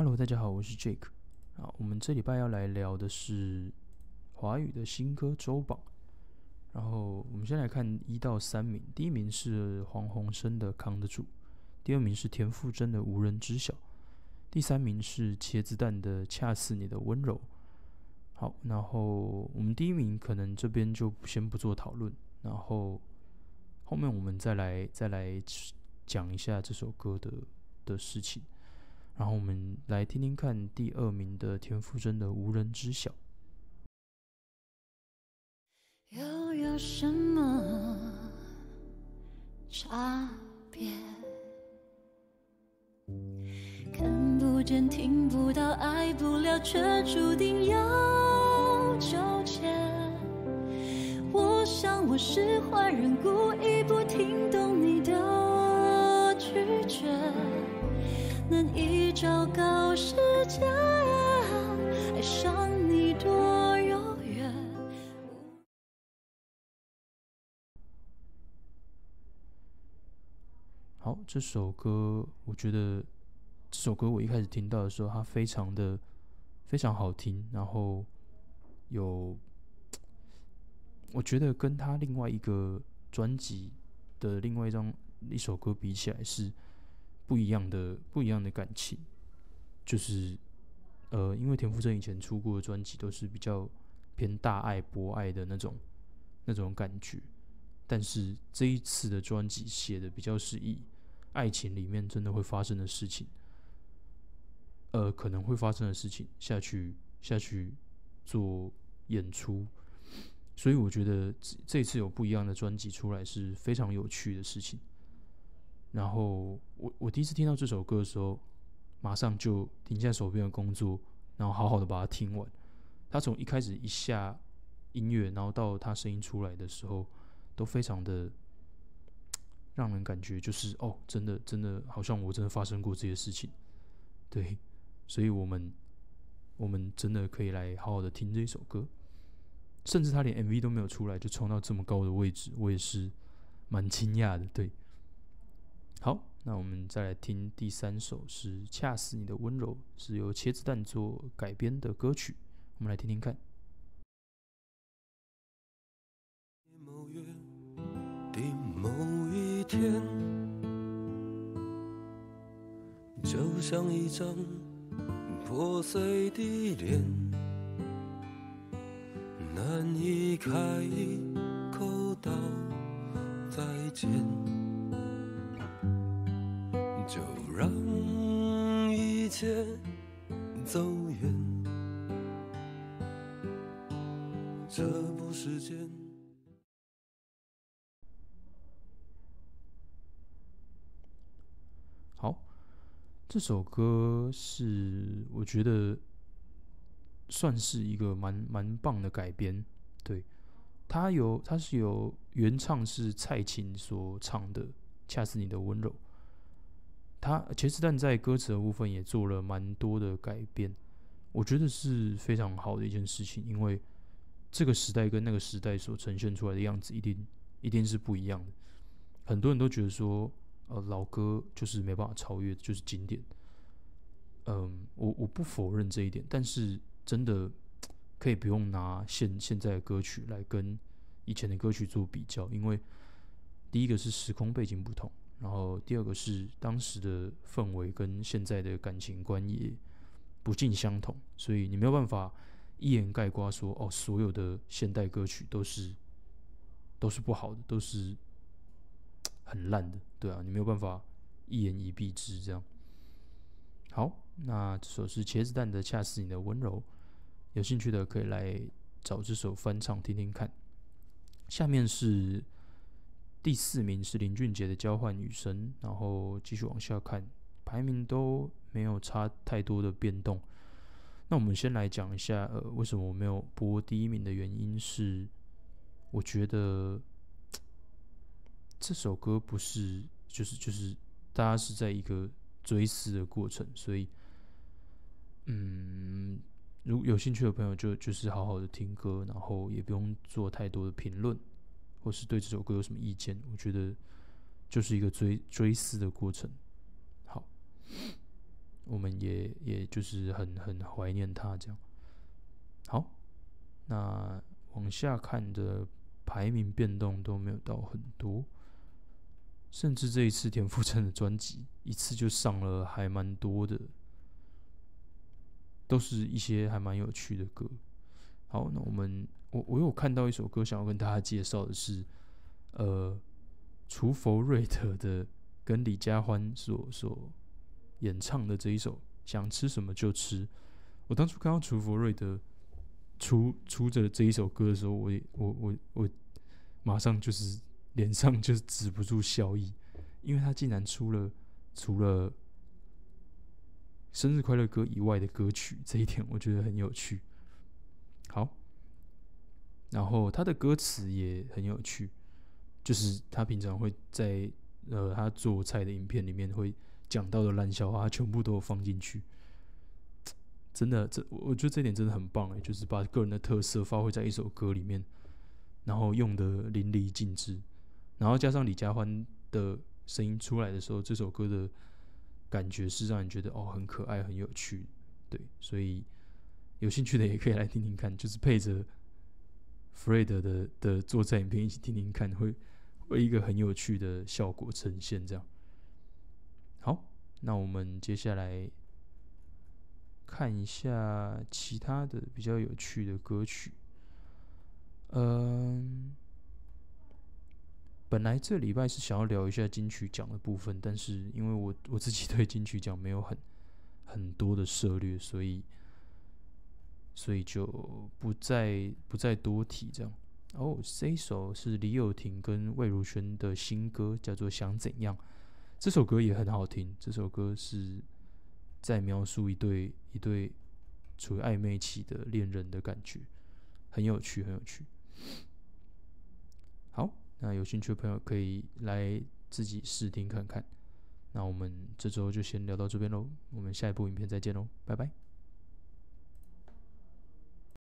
Hello，大家好，我是 Jake。啊，我们这礼拜要来聊的是华语的新歌周榜。然后我们先来看一到三名，第一名是黄鸿升的《扛得住》，第二名是田馥甄的《无人知晓》，第三名是茄子蛋的《恰似你的温柔》。好，然后我们第一名可能这边就先不做讨论，然后后面我们再来再来讲一下这首歌的的事情。然后我们来听听看第二名的田馥甄的《无人知晓》。又有什么差别？看不见、听不到、爱不了，却注定要纠结。我想我是坏人，故意不听懂你的拒绝，难以昭告世界，爱上你多遥远。好，这首歌我觉得这首歌我一开始听到的时候，它非常的非常好听，然后有我觉得跟他另外一个专辑的另外一张一首歌比起来是不一样的不一样的感情，就是呃，因为田馥甄以前出过的专辑都是比较偏大爱博爱的那种那种感觉，但是这一次的专辑写的比较是以爱情里面真的会发生的事情，呃，可能会发生的事情下去下去做演出，所以我觉得这这次有不一样的专辑出来是非常有趣的事情。然后我我第一次听到这首歌的时候，马上就停下手边的工作，然后好好的把它听完。他从一开始一下音乐，然后到他声音出来的时候，都非常的让人感觉就是哦，真的真的好像我真的发生过这些事情。对，所以我们我们真的可以来好好的听这一首歌。甚至他连 MV 都没有出来就冲到这么高的位置，我也是蛮惊讶的。对，好，那我们再来听第三首是《恰似你的温柔》，是由茄子蛋做改编的歌曲，我们来听听看。某月的某一天，就像一张破碎的脸，难以开口道再见，就让一切走远，这不是件。好，这首歌是我觉得算是一个蛮蛮棒的改编。对，它有它是有原唱是蔡琴所唱的《恰似你的温柔》，他茄子蛋在歌词的部分也做了蛮多的改变，我觉得是非常好的一件事情，因为这个时代跟那个时代所呈现出来的样子一定一定是不一样的。很多人都觉得说。呃，老歌就是没办法超越，就是经典。嗯，我我不否认这一点，但是真的可以不用拿现现在的歌曲来跟以前的歌曲做比较，因为第一个是时空背景不同，然后第二个是当时的氛围跟现在的感情观也不尽相同，所以你没有办法一言概括说哦，所有的现代歌曲都是都是不好的，都是。很烂的，对啊，你没有办法一言以蔽之这样。好，那这首是茄子蛋的《恰似你的温柔》，有兴趣的可以来找这首翻唱听听看。下面是第四名是林俊杰的《交换女生》，然后继续往下看，排名都没有差太多的变动。那我们先来讲一下，呃，为什么我没有播第一名的原因是，我觉得。这首歌不是，就是就是大家是在一个追思的过程，所以，嗯，如有兴趣的朋友就就是好好的听歌，然后也不用做太多的评论，或是对这首歌有什么意见。我觉得就是一个追追思的过程。好，我们也也就是很很怀念他这样。好，那往下看的排名变动都没有到很多，甚至这一次田馥甄的专辑一次就上了还蛮多的，都是一些还蛮有趣的歌。好，那我们我我有看到一首歌，想要跟大家介绍的是，呃，除佛瑞德的跟李佳欢所所演唱的这一首《想吃什么就吃》。我当初看到除佛瑞德出出着这一首歌的时候，我也我我我马上就是脸上就是止不住笑意，因为他竟然出了除了生日快乐歌以外的歌曲，这一点我觉得很有趣。好，然后他的歌词也很有趣，就是他平常会在呃他做菜的影片里面会讲到的烂笑话，他全部都放进去。真的，这我觉得这点真的很棒哎，就是把个人的特色发挥在一首歌里面，然后用的淋漓尽致，然后加上李佳欢的声音出来的时候，这首歌的感觉是让人觉得哦很可爱、很有趣，对，所以。有兴趣的也可以来听听看，就是配着 Fred 的的做菜影片一起听听看，会会一个很有趣的效果呈现。这样，好，那我们接下来看一下其他的比较有趣的歌曲。嗯，本来这礼拜是想要聊一下金曲奖的部分，但是因为我我自己对金曲奖没有很很多的涉略，所以。所以就不再不再多提这样。哦，这一首是李友廷跟魏如萱的新歌，叫做《想怎样》。这首歌也很好听。这首歌是在描述一对一对处于暧昧期的恋人的感觉，很有趣，很有趣。好，那有兴趣的朋友可以来自己试听看看。那我们这周就先聊到这边喽，我们下一部影片再见喽，拜拜。